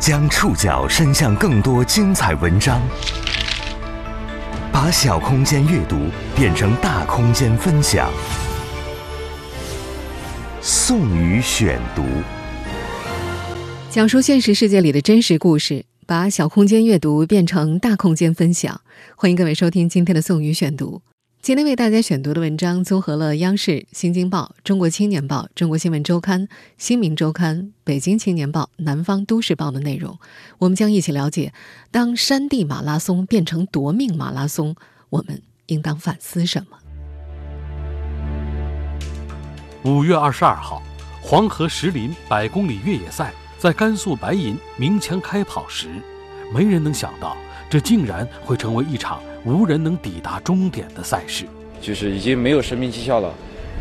将触角伸向更多精彩文章，把小空间阅读变成大空间分享。宋宇选读，讲述现实世界里的真实故事，把小空间阅读变成大空间分享。欢迎各位收听今天的宋宇选读。今天为大家选读的文章综合了央视、《新京报》、《中国青年报》、《中国新闻周刊》、《新民周刊》、《北京青年报》、《南方都市报》的内容。我们将一起了解：当山地马拉松变成夺命马拉松，我们应当反思什么？五月二十二号，黄河石林百公里越野赛在甘肃白银鸣枪开跑时，没人能想到，这竟然会成为一场。无人能抵达终点的赛事，就是已经没有生命迹象了。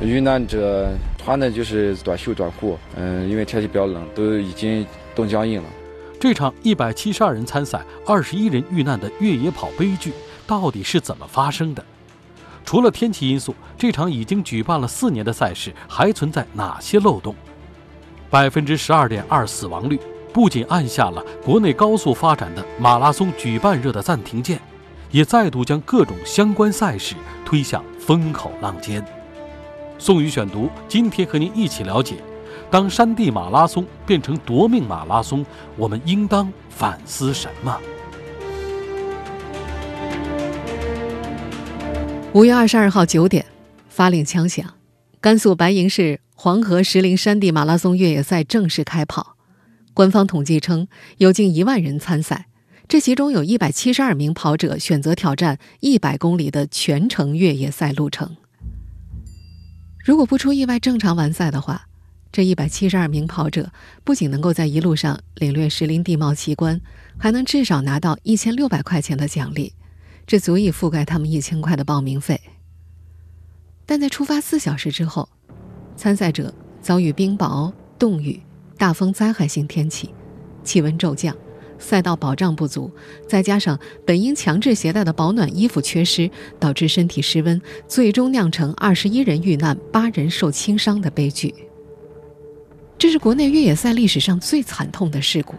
遇难者穿的就是短袖短裤，嗯，因为天气比较冷，都已经冻僵硬了。这场一百七十二人参赛、二十一人遇难的越野跑悲剧到底是怎么发生的？除了天气因素，这场已经举办了四年的赛事还存在哪些漏洞？百分之十二点二死亡率不仅按下了国内高速发展的马拉松举办热的暂停键。也再度将各种相关赛事推向风口浪尖。宋宇选读，今天和您一起了解：当山地马拉松变成夺命马拉松，我们应当反思什么？五月二十二号九点，发令枪响，甘肃白银市黄河石林山地马拉松越野赛正式开跑。官方统计称，有近一万人参赛。这其中有一百七十二名跑者选择挑战一百公里的全程越野赛路程。如果不出意外正常完赛的话，这一百七十二名跑者不仅能够在一路上领略石林地貌奇观，还能至少拿到一千六百块钱的奖励，这足以覆盖他们一千块的报名费。但在出发四小时之后，参赛者遭遇冰雹、冻雨、大风灾害性天气，气温骤降。赛道保障不足，再加上本应强制携带的保暖衣服缺失，导致身体失温，最终酿成二十一人遇难、八人受轻伤的悲剧。这是国内越野赛历史上最惨痛的事故。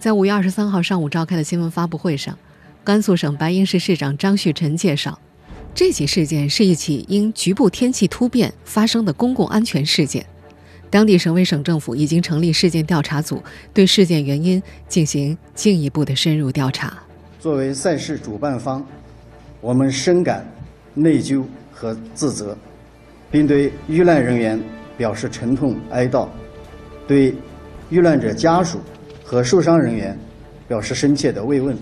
在五月二十三号上午召开的新闻发布会上，甘肃省白银市市长张旭晨介绍，这起事件是一起因局部天气突变发生的公共安全事件。当地省委省政府已经成立事件调查组，对事件原因进行进一步的深入调查。作为赛事主办方，我们深感内疚和自责，并对遇难人员表示沉痛哀悼，对遇难者家属和受伤人员表示深切的慰问。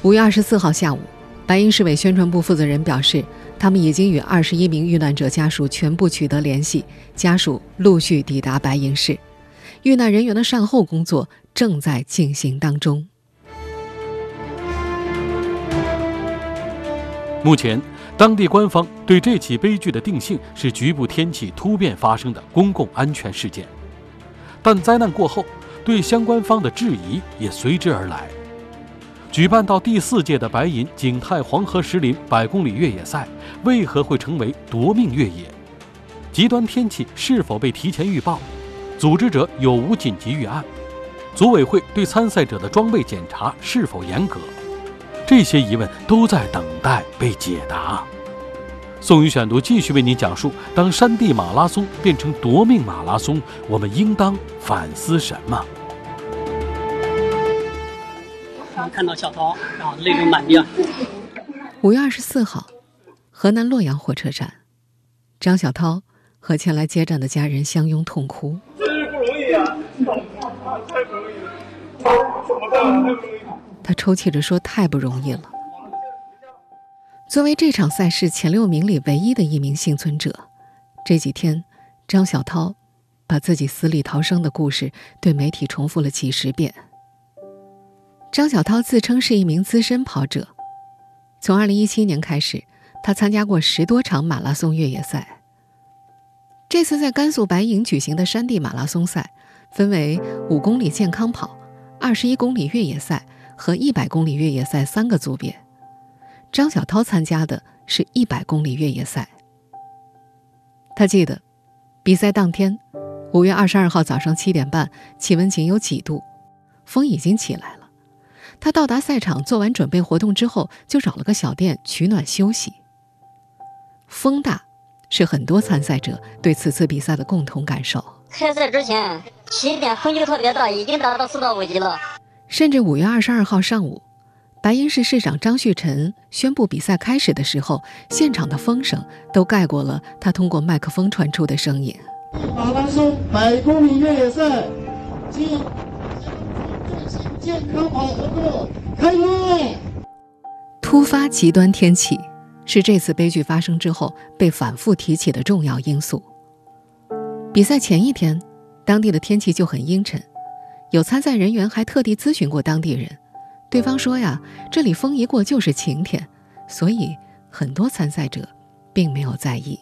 五月二十四号下午，白银市委宣传部负责人表示。他们已经与二十一名遇难者家属全部取得联系，家属陆续抵达白银市，遇难人员的善后工作正在进行当中。目前，当地官方对这起悲剧的定性是局部天气突变发生的公共安全事件，但灾难过后，对相关方的质疑也随之而来。举办到第四届的白银景泰黄河石林百公里越野赛，为何会成为夺命越野？极端天气是否被提前预报？组织者有无紧急预案？组委会对参赛者的装备检查是否严格？这些疑问都在等待被解答。宋宇选读继续为您讲述：当山地马拉松变成夺命马拉松，我们应当反思什么？看到小涛，然后泪流满面。五月二十四号，河南洛阳火车站，张小涛和前来接站的家人相拥痛哭。真是不容易啊！他抽泣着说：“太不容易了。”作为这场赛事前六名里唯一的一名幸存者，这几天，张小涛把自己死里逃生的故事对媒体重复了几十遍。张小涛自称是一名资深跑者，从2017年开始，他参加过十多场马拉松越野赛。这次在甘肃白银举行的山地马拉松赛，分为五公里健康跑、二十一公里越野赛和一百公里越野赛三个组别。张小涛参加的是一百公里越野赛。他记得，比赛当天，五月二十二号早上七点半，气温仅有几度。风已经起来了。他到达赛场，做完准备活动之后，就找了个小店取暖休息。风大，是很多参赛者对此次比赛的共同感受。开赛之前，起点风就特别大，已经达到四到五级了。甚至五月二十二号上午，白银市市长张旭晨宣布比赛开始的时候，现场的风声都盖过了他通过麦克风传出的声音。马拉松百公里越野赛，今。健康跑合作开幕。突发极端天气是这次悲剧发生之后被反复提起的重要因素。比赛前一天，当地的天气就很阴沉，有参赛人员还特地咨询过当地人，对方说呀，这里风一过就是晴天，所以很多参赛者并没有在意。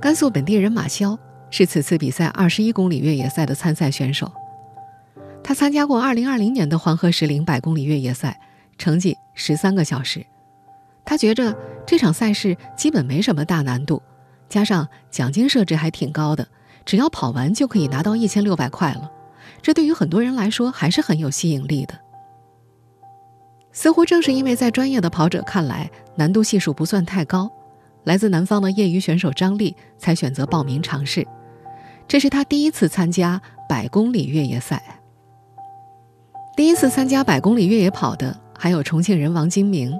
甘肃本地人马潇是此次比赛二十一公里越野赛的参赛选手。他参加过2020年的黄河石林百公里越野赛，成绩十三个小时。他觉着这场赛事基本没什么大难度，加上奖金设置还挺高的，只要跑完就可以拿到一千六百块了。这对于很多人来说还是很有吸引力的。似乎正是因为在专业的跑者看来难度系数不算太高，来自南方的业余选手张丽才选择报名尝试。这是他第一次参加百公里越野赛。第一次参加百公里越野跑的还有重庆人王金明。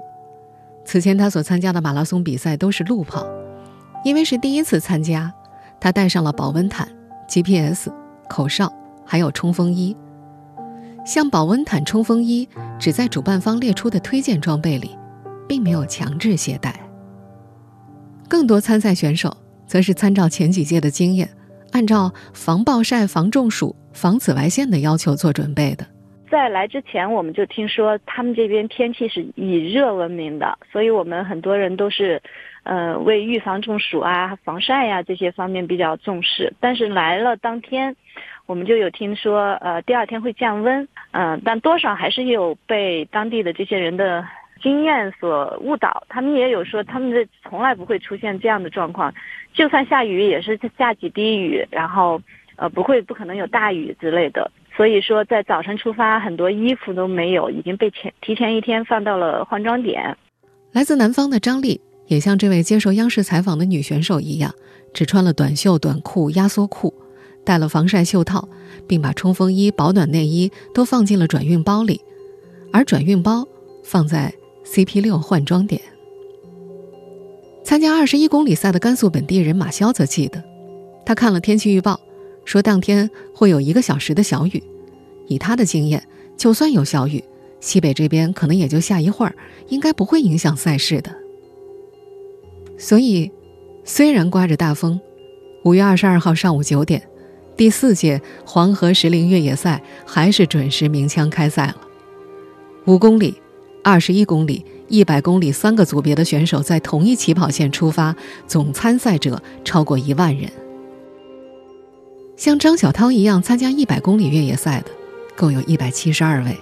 此前他所参加的马拉松比赛都是路跑，因为是第一次参加，他带上了保温毯、GPS、口哨，还有冲锋衣。像保温毯、冲锋衣只在主办方列出的推荐装备里，并没有强制携带。更多参赛选手则是参照前几届的经验，按照防暴晒、防中暑、防紫外线的要求做准备的。在来之前，我们就听说他们这边天气是以热闻名的，所以我们很多人都是，呃，为预防中暑啊、防晒呀这些方面比较重视。但是来了当天，我们就有听说，呃，第二天会降温，嗯，但多少还是有被当地的这些人的经验所误导。他们也有说，他们这从来不会出现这样的状况，就算下雨也是下几滴雨，然后，呃，不会不可能有大雨之类的。所以说，在早晨出发，很多衣服都没有，已经被前提前一天放到了换装点。来自南方的张丽也像这位接受央视采访的女选手一样，只穿了短袖短裤、压缩裤，戴了防晒袖套，并把冲锋衣、保暖内衣都放进了转运包里，而转运包放在 CP 六换装点。参加二十一公里赛的甘肃本地人马潇则记得，他看了天气预报。说当天会有一个小时的小雨，以他的经验，就算有小雨，西北这边可能也就下一会儿，应该不会影响赛事的。所以，虽然刮着大风，五月二十二号上午九点，第四届黄河石林越野赛还是准时鸣枪开赛了。五公里、二十一公里、一百公里三个组别的选手在同一起跑线出发，总参赛者超过一万人。像张小涛一样参加一百公里越野赛的，共有一百七十二位。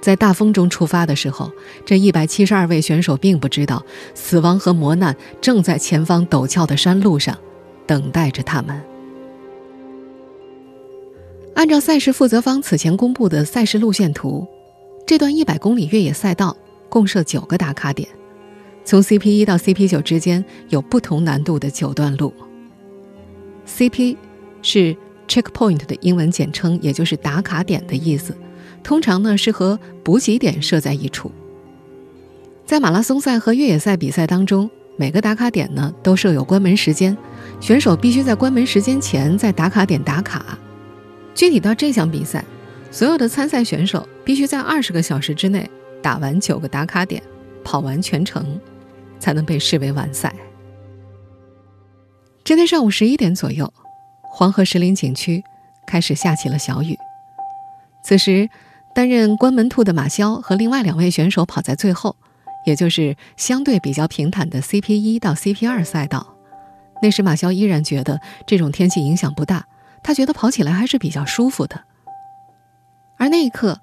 在大风中出发的时候，这一百七十二位选手并不知道，死亡和磨难正在前方陡峭的山路上等待着他们。按照赛事负责方此前公布的赛事路线图，这段一百公里越野赛道共设九个打卡点，从 CP 一到 CP 九之间有不同难度的九段路。CP。是 checkpoint 的英文简称，也就是打卡点的意思。通常呢是和补给点设在一处。在马拉松赛和越野赛比赛当中，每个打卡点呢都设有关门时间，选手必须在关门时间前在打卡点打卡。具体到这项比赛，所有的参赛选手必须在二十个小时之内打完九个打卡点，跑完全程，才能被视为完赛。这天上午十一点左右。黄河石林景区开始下起了小雨。此时，担任关门兔的马潇和另外两位选手跑在最后，也就是相对比较平坦的 CP 一到 CP 二赛道。那时，马潇依然觉得这种天气影响不大，他觉得跑起来还是比较舒服的。而那一刻，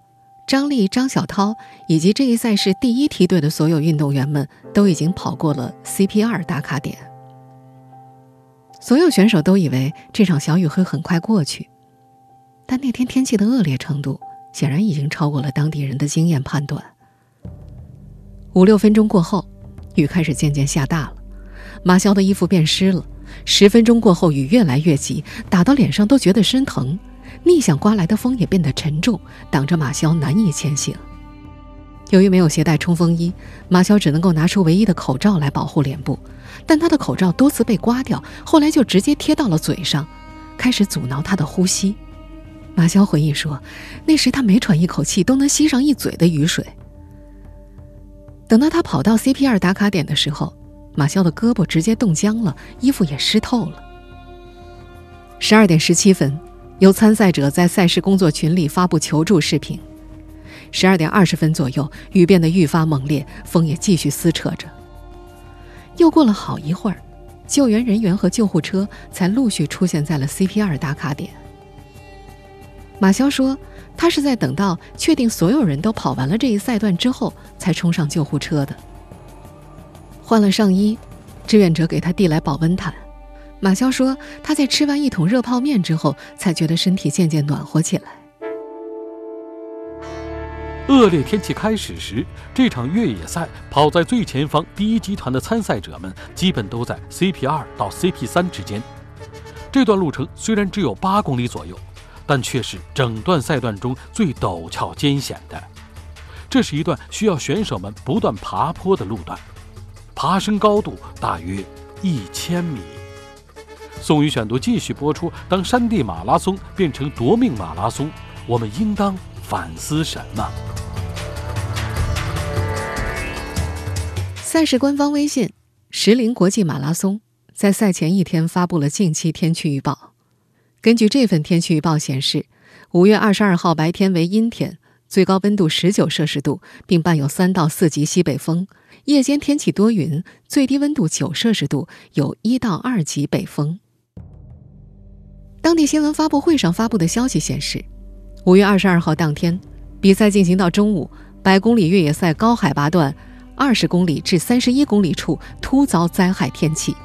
张丽、张小涛以及这一赛事第一梯队的所有运动员们都已经跑过了 CP 二打卡点。所有选手都以为这场小雨会很快过去，但那天天气的恶劣程度显然已经超过了当地人的经验判断。五六分钟过后，雨开始渐渐下大了，马潇的衣服变湿了。十分钟过后，雨越来越急，打到脸上都觉得生疼。逆向刮来的风也变得沉重，挡着马潇难以前行。由于没有携带冲锋衣，马潇只能够拿出唯一的口罩来保护脸部，但他的口罩多次被刮掉，后来就直接贴到了嘴上，开始阻挠他的呼吸。马潇回忆说，那时他每喘一口气都能吸上一嘴的雨水。等到他跑到 CP2 打卡点的时候，马潇的胳膊直接冻僵了，衣服也湿透了。十二点十七分，有参赛者在赛事工作群里发布求助视频。十二点二十分左右，雨变得愈发猛烈，风也继续撕扯着。又过了好一会儿，救援人员和救护车才陆续出现在了 CP2 打卡点。马潇说，他是在等到确定所有人都跑完了这一赛段之后，才冲上救护车的。换了上衣，志愿者给他递来保温毯。马潇说，他在吃完一桶热泡面之后，才觉得身体渐渐暖和起来。恶劣天气开始时，这场越野赛跑在最前方第一集团的参赛者们基本都在 CP 二到 CP 三之间。这段路程虽然只有八公里左右，但却是整段赛段中最陡峭艰险的。这是一段需要选手们不断爬坡的路段，爬升高度大约一千米。宋宇选读继续播出：当山地马拉松变成夺命马拉松，我们应当反思什么？赛事官方微信“石林国际马拉松”在赛前一天发布了近期天气预报。根据这份天气预报显示，五月二十二号白天为阴天，最高温度十九摄氏度，并伴有三到四级西北风；夜间天气多云，最低温度九摄氏度，有一到二级北风。当地新闻发布会上发布的消息显示，五月二十二号当天，比赛进行到中午，百公里越野赛高海拔段。二十公里至三十一公里处突遭灾害天气。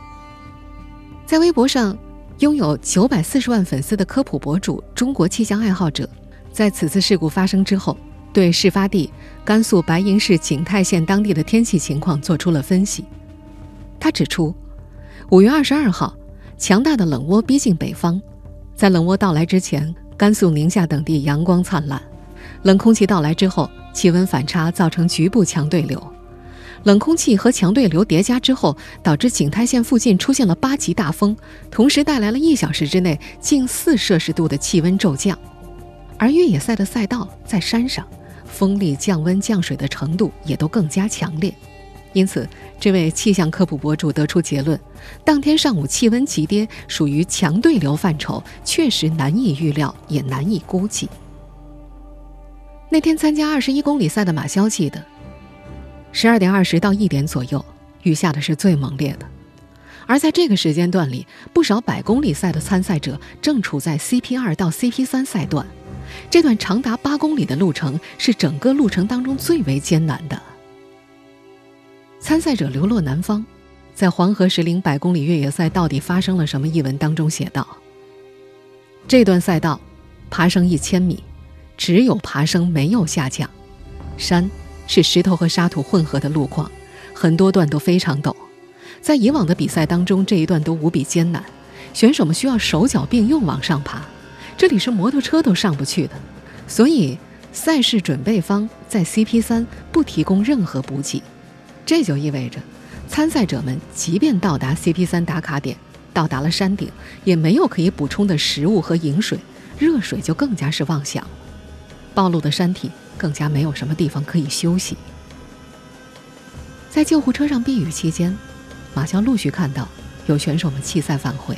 在微博上拥有九百四十万粉丝的科普博主“中国气象爱好者”，在此次事故发生之后，对事发地甘肃白银市景泰县当地的天气情况做出了分析。他指出，五月二十二号，强大的冷涡逼近北方，在冷涡到来之前，甘肃、宁夏等地阳光灿烂；冷空气到来之后，气温反差造成局部强对流。冷空气和强对流叠加之后，导致景泰县附近出现了八级大风，同时带来了一小时之内近四摄氏度的气温骤降。而越野赛的赛道在山上，风力、降温、降水的程度也都更加强烈。因此，这位气象科普博主得出结论：当天上午气温急跌，属于强对流范畴，确实难以预料，也难以估计。那天参加二十一公里赛的马骁记得。十二点二十到一点左右，雨下的是最猛烈的。而在这个时间段里，不少百公里赛的参赛者正处在 CP 二到 CP 三赛段，这段长达八公里的路程是整个路程当中最为艰难的。参赛者流落南方，在黄河石林百公里越野赛到底发生了什么一文当中写道：这段赛道，爬升一千米，只有爬升没有下降，山。是石头和沙土混合的路况，很多段都非常陡。在以往的比赛当中，这一段都无比艰难，选手们需要手脚并用往上爬，这里是摩托车都上不去的。所以，赛事准备方在 CP 三不提供任何补给，这就意味着参赛者们即便到达 CP 三打卡点，到达了山顶，也没有可以补充的食物和饮水，热水就更加是妄想。暴露的山体。更加没有什么地方可以休息。在救护车上避雨期间，马骁陆续看到有选手们弃赛返回，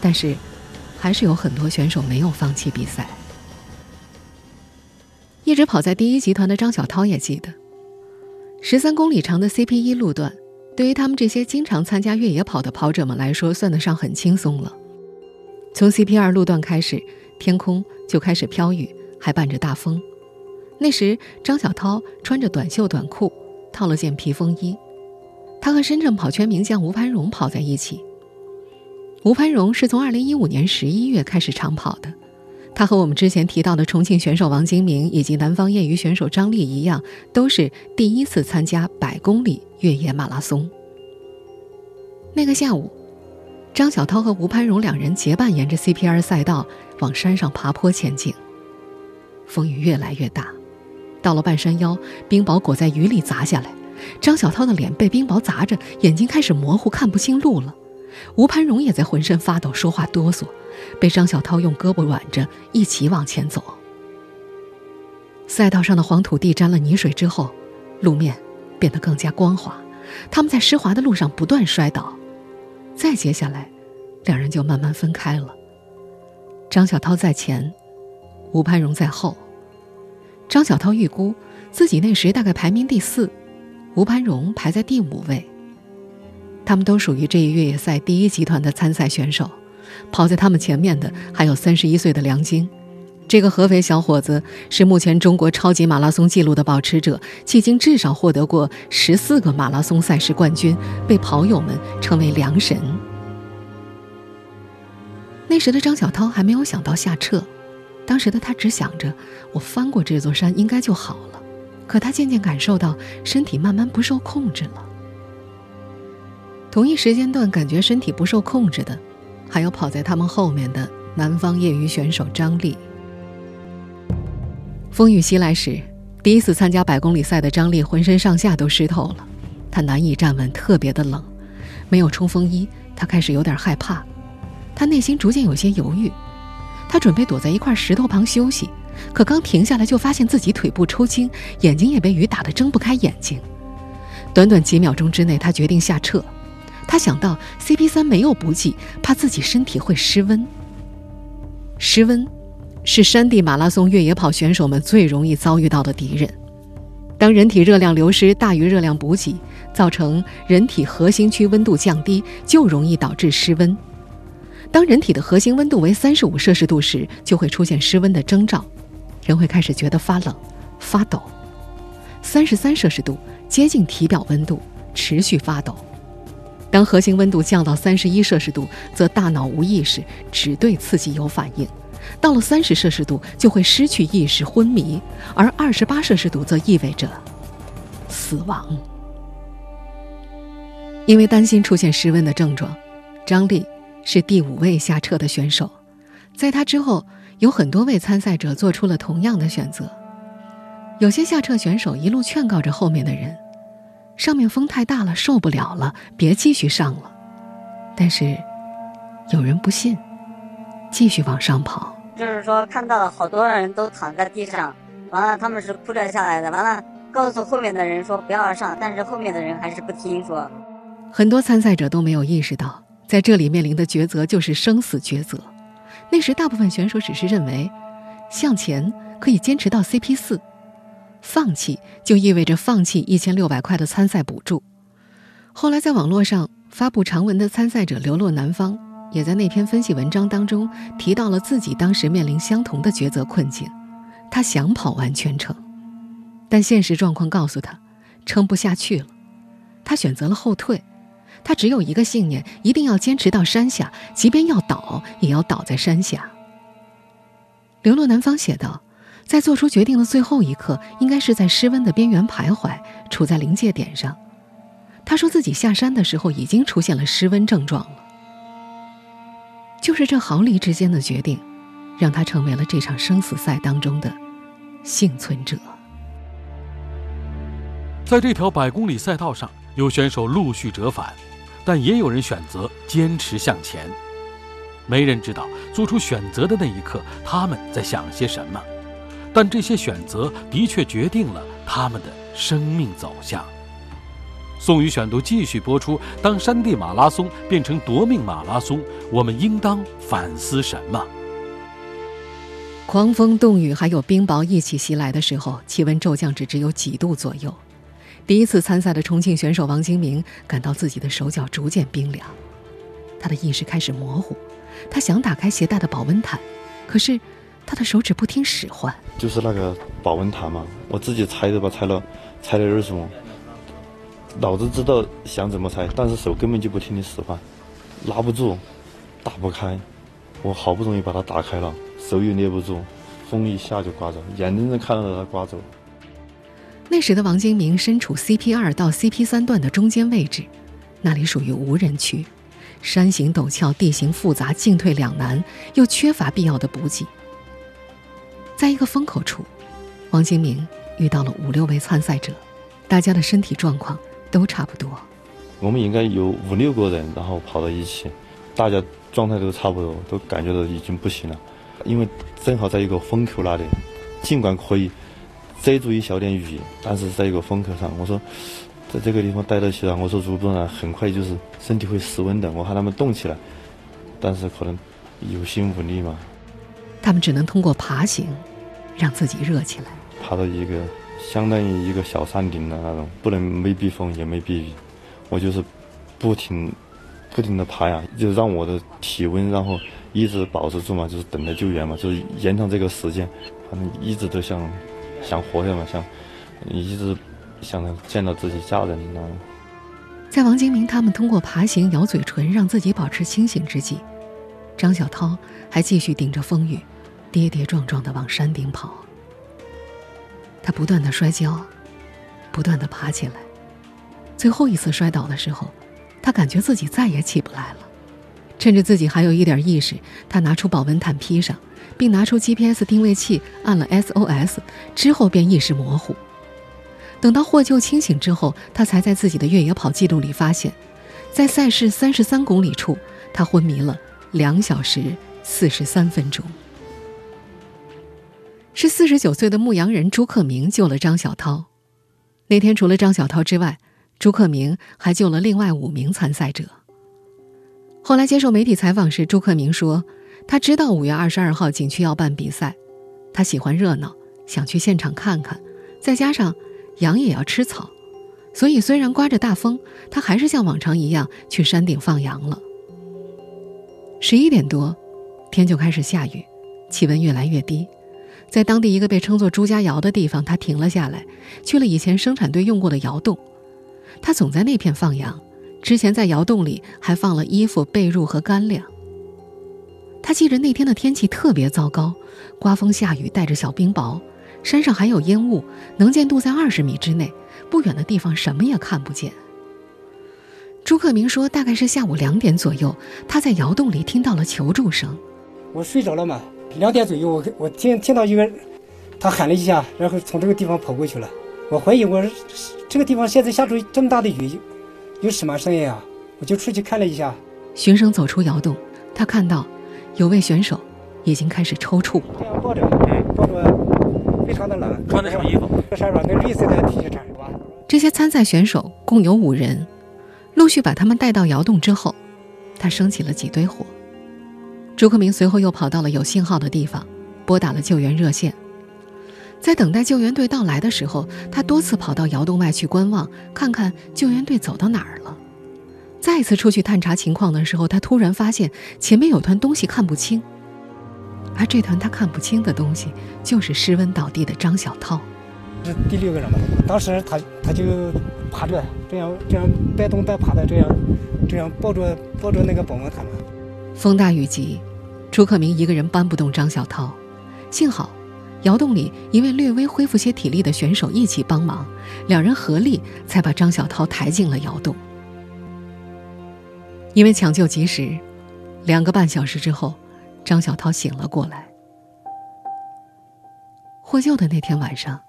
但是还是有很多选手没有放弃比赛。一直跑在第一集团的张小涛也记得，十三公里长的 CP 一路段，对于他们这些经常参加越野跑的跑者们来说，算得上很轻松了。从 CP 二路段开始，天空就开始飘雨，还伴着大风。那时，张小涛穿着短袖短裤，套了件皮风衣。他和深圳跑圈名将吴攀荣跑在一起。吴攀荣是从2015年11月开始长跑的，他和我们之前提到的重庆选手王金明以及南方业余选手张丽一样，都是第一次参加百公里越野马拉松。那个下午，张小涛和吴攀荣两人结伴沿着 CPR 赛道往山上爬坡前进。风雨越来越大，到了半山腰，冰雹裹在雨里砸下来，张小涛的脸被冰雹砸着，眼睛开始模糊，看不清路了。吴攀荣也在浑身发抖，说话哆嗦，被张小涛用胳膊挽着一起往前走。赛道上的黄土地沾了泥水之后，路面变得更加光滑，他们在湿滑的路上不断摔倒。再接下来，两人就慢慢分开了。张小涛在前，吴攀荣在后。张小涛预估自己那时大概排名第四，吴攀荣排在第五位。他们都属于这一越野赛第一集团的参赛选手，跑在他们前面的还有三十一岁的梁晶，这个合肥小伙子是目前中国超级马拉松纪录的保持者，迄今至少获得过十四个马拉松赛事冠军，被跑友们称为“梁神”。那时的张小涛还没有想到下撤，当时的他只想着我翻过这座山应该就好了，可他渐渐感受到身体慢慢不受控制了。同一时间段感觉身体不受控制的，还有跑在他们后面的南方业余选手张丽。风雨袭来时，第一次参加百公里赛的张丽浑身上下都湿透了，她难以站稳，特别的冷，没有冲锋衣，她开始有点害怕，她内心逐渐有些犹豫，他准备躲在一块石头旁休息，可刚停下来就发现自己腿部抽筋，眼睛也被雨打得睁不开眼睛。短短几秒钟之内，他决定下撤。他想到 CP 三没有补给，怕自己身体会失温。失温是山地马拉松越野跑选手们最容易遭遇到的敌人。当人体热量流失大于热量补给，造成人体核心区温度降低，就容易导致失温。当人体的核心温度为三十五摄氏度时，就会出现失温的征兆，人会开始觉得发冷、发抖。三十三摄氏度接近体表温度，持续发抖。当核心温度降到三十一摄氏度，则大脑无意识，只对刺激有反应；到了三十摄氏度，就会失去意识、昏迷；而二十八摄氏度则意味着死亡。因为担心出现失温的症状，张丽是第五位下撤的选手。在他之后，有很多位参赛者做出了同样的选择。有些下撤选手一路劝告着后面的人。上面风太大了，受不了了，别继续上了。但是，有人不信，继续往上跑。就是说，看到了好多人都躺在地上，完了他们是哭着下来的，完了告诉后面的人说不要上，但是后面的人还是不听说。很多参赛者都没有意识到，在这里面临的抉择就是生死抉择。那时，大部分选手只是认为，向前可以坚持到 CP 四。放弃就意味着放弃一千六百块的参赛补助。后来在网络上发布长文的参赛者流落南方，也在那篇分析文章当中提到了自己当时面临相同的抉择困境。他想跑完全程，但现实状况告诉他，撑不下去了。他选择了后退。他只有一个信念，一定要坚持到山下，即便要倒，也要倒在山下。流落南方写道。在做出决定的最后一刻，应该是在失温的边缘徘徊，处在临界点上。他说自己下山的时候已经出现了失温症状了。就是这毫厘之间的决定，让他成为了这场生死赛当中的幸存者。在这条百公里赛道上，有选手陆续折返，但也有人选择坚持向前。没人知道做出选择的那一刻，他们在想些什么。但这些选择的确决定了他们的生命走向。宋宇选读继续播出：当山地马拉松变成夺命马拉松，我们应当反思什么？狂风、冻雨还有冰雹一起袭来的时候，气温骤降至只有几度左右。第一次参赛的重庆选手王金明感到自己的手脚逐渐冰凉，他的意识开始模糊，他想打开携带的保温毯，可是。他的手指不听使唤，就是那个保温毯嘛，我自己拆的吧，拆了，拆的有点松。脑子知道想怎么拆，但是手根本就不听你使唤，拉不住，打不开。我好不容易把它打开了，手又捏不住，风一下就刮走，眼睁睁看着它刮走。那时的王金明身处 CP 二到 CP 三段的中间位置，那里属于无人区，山形陡峭，地形复杂，进退两难，又缺乏必要的补给。在一个风口处，王金明遇到了五六位参赛者，大家的身体状况都差不多。我们应该有五六个人，然后跑到一起，大家状态都差不多，都感觉到已经不行了。因为正好在一个风口那里，尽管可以遮住一小点雨，但是在一个风口上，我说在这个地方待得起来，我说如果呢很快就是身体会失温的。我喊他们动起来，但是可能有心无力嘛。他们只能通过爬行。让自己热起来。爬到一个相当于一个小山顶的那种，不能没避风也没避雨，我就是不停不停的爬呀，就让我的体温然后一直保持住嘛，就是等待救援嘛，就是延长这个时间，反正一直都想想活下来嘛，想一直想着见到自己家人那在王金明他们通过爬行咬嘴唇让自己保持清醒之际，张小涛还继续顶着风雨。跌跌撞撞的往山顶跑，他不断的摔跤，不断的爬起来。最后一次摔倒的时候，他感觉自己再也起不来了。趁着自己还有一点意识，他拿出保温毯披上，并拿出 GPS 定位器按了 SOS，之后便意识模糊。等到获救清醒之后，他才在自己的越野跑记录里发现，在赛事三十三公里处，他昏迷了两小时四十三分钟。是四十九岁的牧羊人朱克明救了张小涛。那天除了张小涛之外，朱克明还救了另外五名参赛者。后来接受媒体采访时，朱克明说：“他知道五月二十二号景区要办比赛，他喜欢热闹，想去现场看看。再加上羊也要吃草，所以虽然刮着大风，他还是像往常一样去山顶放羊了。”十一点多，天就开始下雨，气温越来越低。在当地一个被称作朱家窑的地方，他停了下来，去了以前生产队用过的窑洞。他总在那片放羊，之前在窑洞里还放了衣服、被褥和干粮。他记着那天的天气特别糟糕，刮风下雨，带着小冰雹，山上还有烟雾，能见度在二十米之内，不远的地方什么也看不见。朱克明说，大概是下午两点左右，他在窑洞里听到了求助声。我睡着了嘛。两点左右，我我听听到一个，他喊了一下，然后从这个地方跑过去了。我怀疑我这个地方现在下着这么大的雨，有什么声音啊？我就出去看了一下。循声走出窑洞，他看到有位选手已经开始抽搐。这样抱着，抱着，非常的冷。穿的什么衣服？身上那绿色的 T 恤衫？这些参赛选手共有五人，陆续把他们带到窑洞之后，他升起了几堆火。朱克明随后又跑到了有信号的地方，拨打了救援热线。在等待救援队到来的时候，他多次跑到窑洞外去观望，看看救援队走到哪儿了。再次出去探查情况的时候，他突然发现前面有团东西看不清，而这团他看不清的东西，就是失温倒地的张小涛。是第六个人吧？当时他他就爬着，这样这样半动半爬的，这样这样抱着抱着那个保温毯。风大雨急。朱克明一个人搬不动张小涛，幸好，窑洞里一位略微恢复些体力的选手一起帮忙，两人合力才把张小涛抬进了窑洞。因为抢救及时，两个半小时之后，张小涛醒了过来。获救的那天晚上，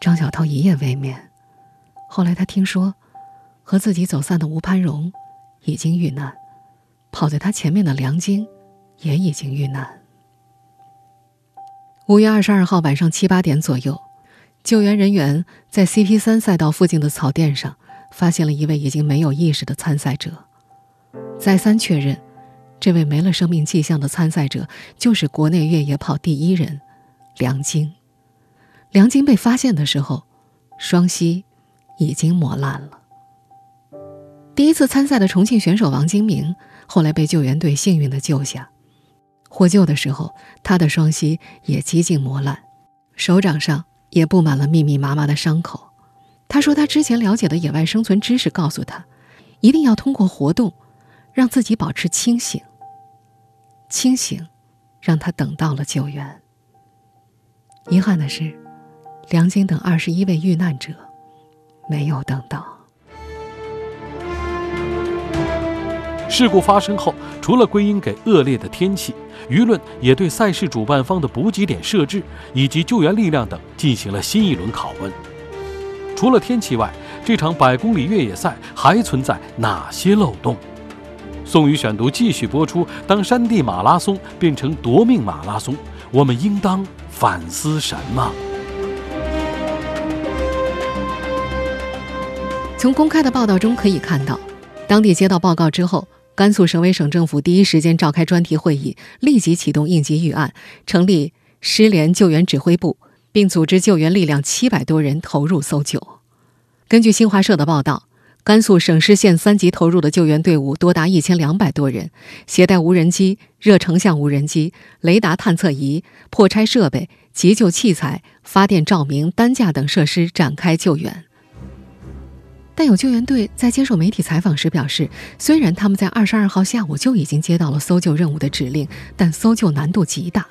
张小涛一夜未眠。后来他听说，和自己走散的吴攀荣已经遇难，跑在他前面的梁晶。也已经遇难。五月二十二号晚上七八点左右，救援人员在 CP 三赛道附近的草甸上发现了一位已经没有意识的参赛者。再三确认，这位没了生命迹象的参赛者就是国内越野跑第一人梁晶。梁晶被发现的时候，双膝已经磨烂了。第一次参赛的重庆选手王金明后来被救援队幸运的救下。获救的时候，他的双膝也几近磨烂，手掌上也布满了密密麻麻的伤口。他说，他之前了解的野外生存知识告诉他，一定要通过活动，让自己保持清醒。清醒，让他等到了救援。遗憾的是，梁晶等二十一位遇难者没有等到。事故发生后，除了归因给恶劣的天气，舆论也对赛事主办方的补给点设置以及救援力量等进行了新一轮拷问。除了天气外，这场百公里越野赛还存在哪些漏洞？宋宇选读继续播出。当山地马拉松变成夺命马拉松，我们应当反思什么？从公开的报道中可以看到，当地接到报告之后。甘肃省委省政府第一时间召开专题会议，立即启动应急预案，成立失联救援指挥部，并组织救援力量七百多人投入搜救。根据新华社的报道，甘肃省市县三级投入的救援队伍多达一千两百多人，携带无人机、热成像无人机、雷达探测仪、破拆设备、急救器材、发电照明、担架等设施展开救援。但有救援队在接受媒体采访时表示，虽然他们在二十二号下午就已经接到了搜救任务的指令，但搜救难度极大。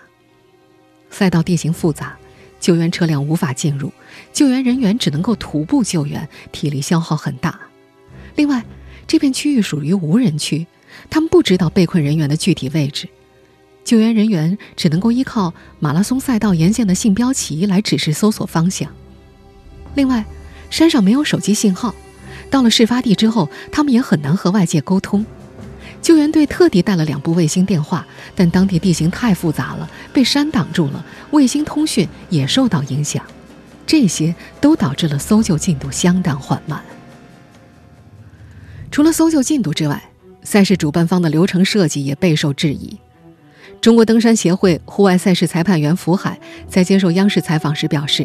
赛道地形复杂，救援车辆无法进入，救援人员只能够徒步救援，体力消耗很大。另外，这片区域属于无人区，他们不知道被困人员的具体位置，救援人员只能够依靠马拉松赛道沿线的信标旗来指示搜索方向。另外，山上没有手机信号。到了事发地之后，他们也很难和外界沟通。救援队特地带了两部卫星电话，但当地地形太复杂了，被山挡住了，卫星通讯也受到影响。这些都导致了搜救进度相当缓慢。除了搜救进度之外，赛事主办方的流程设计也备受质疑。中国登山协会户外赛事裁判员福海在接受央视采访时表示。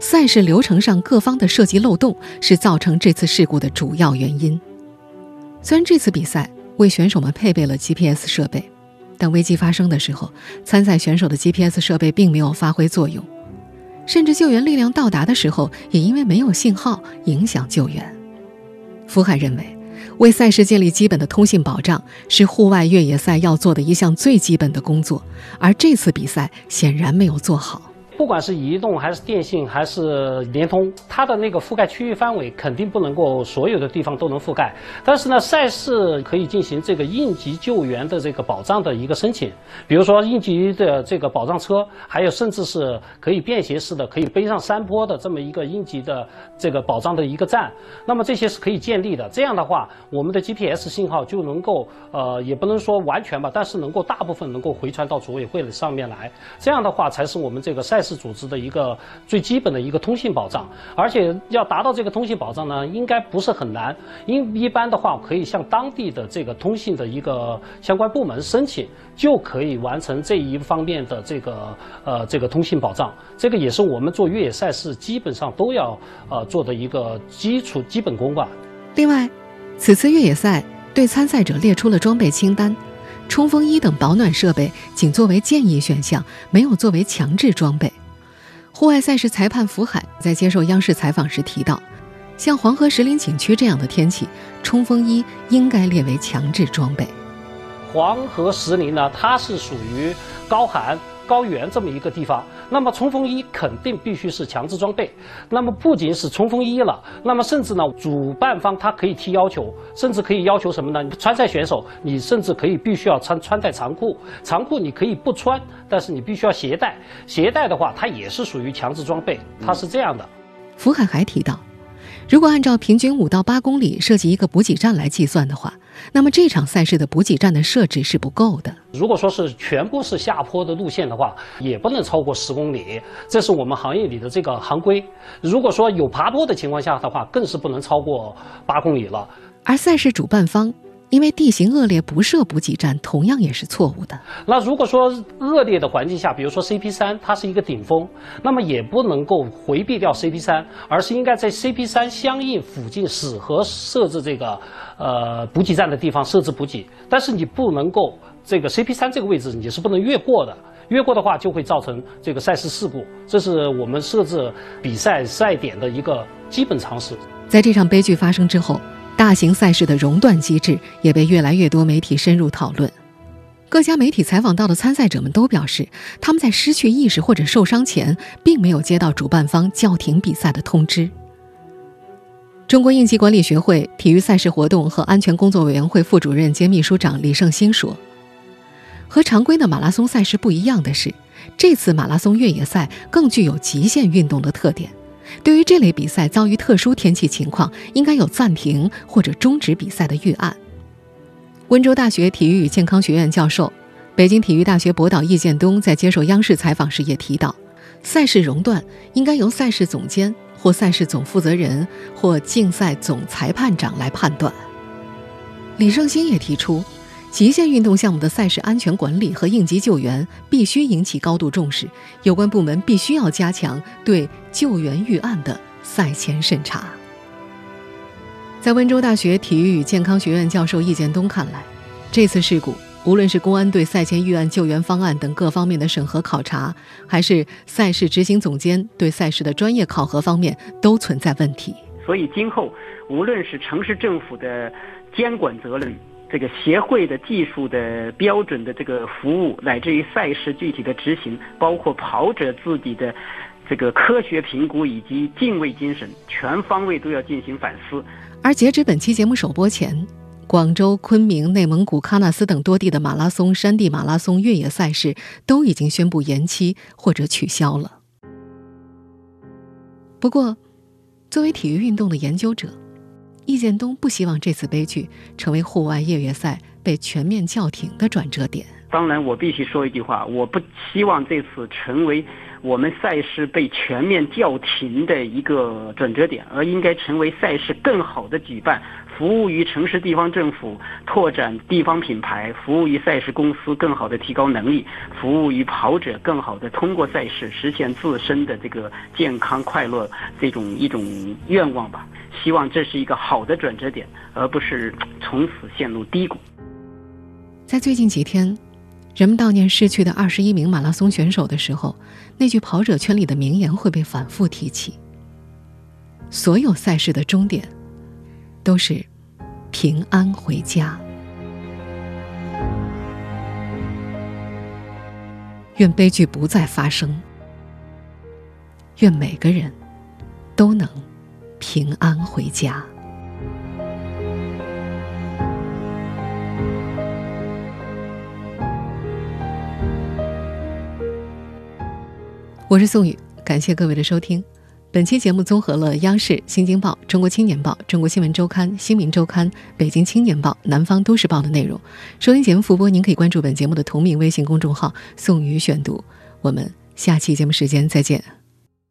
赛事流程上各方的设计漏洞是造成这次事故的主要原因。虽然这次比赛为选手们配备了 GPS 设备，但危机发生的时候，参赛选手的 GPS 设备并没有发挥作用，甚至救援力量到达的时候，也因为没有信号影响救援。福海认为，为赛事建立基本的通信保障是户外越野赛要做的一项最基本的工作，而这次比赛显然没有做好。不管是移动还是电信还是联通，它的那个覆盖区域范围肯定不能够所有的地方都能覆盖。但是呢，赛事可以进行这个应急救援的这个保障的一个申请，比如说应急的这个保障车，还有甚至是可以便携式的、可以背上山坡的这么一个应急的这个保障的一个站。那么这些是可以建立的。这样的话，我们的 GPS 信号就能够呃，也不能说完全吧，但是能够大部分能够回传到组委会的上面来。这样的话，才是我们这个赛事。组织的一个最基本的一个通信保障，而且要达到这个通信保障呢，应该不是很难。因一般的话，可以向当地的这个通信的一个相关部门申请，就可以完成这一方面的这个呃这个通信保障。这个也是我们做越野赛事基本上都要呃做的一个基础基本功吧。另外，此次越野赛对参赛者列出了装备清单。冲锋衣等保暖设备仅作为建议选项，没有作为强制装备。户外赛事裁判福海在接受央视采访时提到，像黄河石林景区这样的天气，冲锋衣应该列为强制装备。黄河石林呢，它是属于高寒。高原这么一个地方，那么冲锋衣肯定必须是强制装备。那么不仅是冲锋衣了，那么甚至呢，主办方他可以提要求，甚至可以要求什么呢？你参赛选手，你甚至可以必须要穿穿戴长裤，长裤你可以不穿，但是你必须要携带。携带的话，它也是属于强制装备，它是这样的。福海还提到。如果按照平均五到八公里设计一个补给站来计算的话，那么这场赛事的补给站的设置是不够的。如果说是全部是下坡的路线的话，也不能超过十公里，这是我们行业里的这个行规。如果说有爬坡的情况下的话，更是不能超过八公里了。而赛事主办方。因为地形恶劣，不设补给站同样也是错误的。那如果说恶劣的环境下，比如说 CP 三，它是一个顶峰，那么也不能够回避掉 CP 三，而是应该在 CP 三相应附近适合设置这个呃补给站的地方设置补给。但是你不能够这个 CP 三这个位置你是不能越过的，越过的话就会造成这个赛事事故。这是我们设置比赛赛点的一个基本常识。在这场悲剧发生之后。大型赛事的熔断机制也被越来越多媒体深入讨论。各家媒体采访到的参赛者们都表示，他们在失去意识或者受伤前，并没有接到主办方叫停比赛的通知。中国应急管理学会体育赛事活动和安全工作委员会副主任兼秘书长李胜兴说：“和常规的马拉松赛事不一样的是，这次马拉松越野赛更具有极限运动的特点。对于这类比赛遭遇特殊天气情况，应该有暂停或者终止比赛的预案。”温州大学体育与健康学院教授、北京体育大学博导易建东在接受央视采访时也提到，赛事熔断应该由赛事总监或赛事总负责人或竞赛总裁判长来判断。李胜兴也提出，极限运动项目的赛事安全管理和应急救援必须引起高度重视，有关部门必须要加强对救援预案的赛前审查。在温州大学体育与健康学院教授易建东看来，这次事故无论是公安对赛前预案救援方案等各方面的审核考察，还是赛事执行总监对赛事的专业考核方面，都存在问题。所以今后无论是城市政府的监管责任，这个协会的技术的标准的这个服务，乃至于赛事具体的执行，包括跑者自己的这个科学评估以及敬畏精神，全方位都要进行反思。而截止本期节目首播前，广州、昆明、内蒙古、喀纳斯等多地的马拉松、山地马拉松、越野赛事都已经宣布延期或者取消了。不过，作为体育运动的研究者，易建东不希望这次悲剧成为户外越野赛被全面叫停的转折点。当然，我必须说一句话：我不希望这次成为。我们赛事被全面叫停的一个转折点，而应该成为赛事更好的举办，服务于城市地方政府拓展地方品牌，服务于赛事公司更好的提高能力，服务于跑者更好的通过赛事实现自身的这个健康快乐这种一种愿望吧。希望这是一个好的转折点，而不是从此陷入低谷。在最近几天。人们悼念逝去的二十一名马拉松选手的时候，那句跑者圈里的名言会被反复提起。所有赛事的终点，都是平安回家。愿悲剧不再发生。愿每个人都能平安回家。我是宋宇，感谢各位的收听。本期节目综合了央视、新京报、中国青年报、中国新闻周刊、新民周刊、北京青年报、南方都市报的内容。收音节目复播，您可以关注本节目的同名微信公众号“宋宇选读”。我们下期节目时间再见。